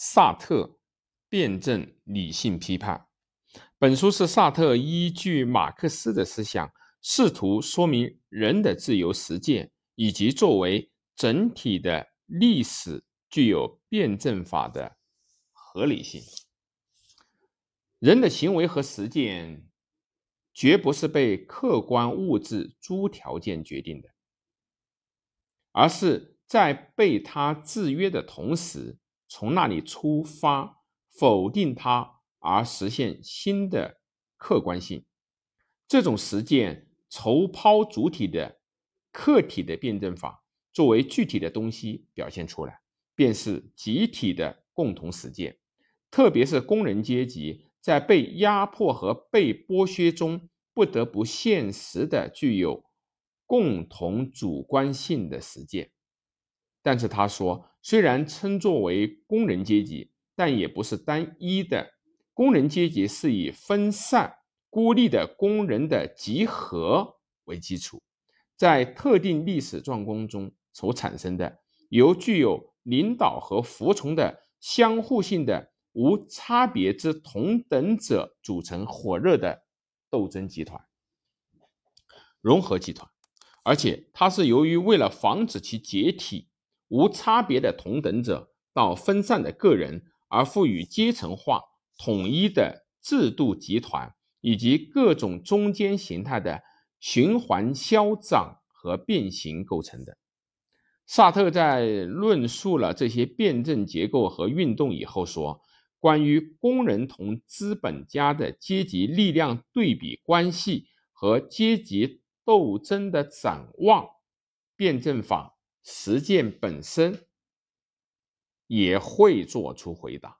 萨特辩证理性批判》。本书是萨特依据马克思的思想，试图说明人的自由实践，以及作为整体的历史具有辩证法的合理性。人的行为和实践绝不是被客观物质诸条件决定的，而是在被它制约的同时，从那里出发，否定它。而实现新的客观性，这种实践筹抛主体的客体的辩证法作为具体的东西表现出来，便是集体的共同实践。特别是工人阶级在被压迫和被剥削中，不得不现实的具有共同主观性的实践。但是他说，虽然称作为工人阶级，但也不是单一的。工人阶级是以分散、孤立的工人的集合为基础，在特定历史状况中所产生的，由具有领导和服从的相互性的无差别之同等者组成火热的斗争集团、融合集团，而且它是由于为了防止其解体，无差别的同等者到分散的个人而赋予阶层化。统一的制度集团以及各种中间形态的循环消长和变形构成的。萨特在论述了这些辩证结构和运动以后说：“关于工人同资本家的阶级力量对比关系和阶级斗争的展望，辩证法实践本身也会做出回答。”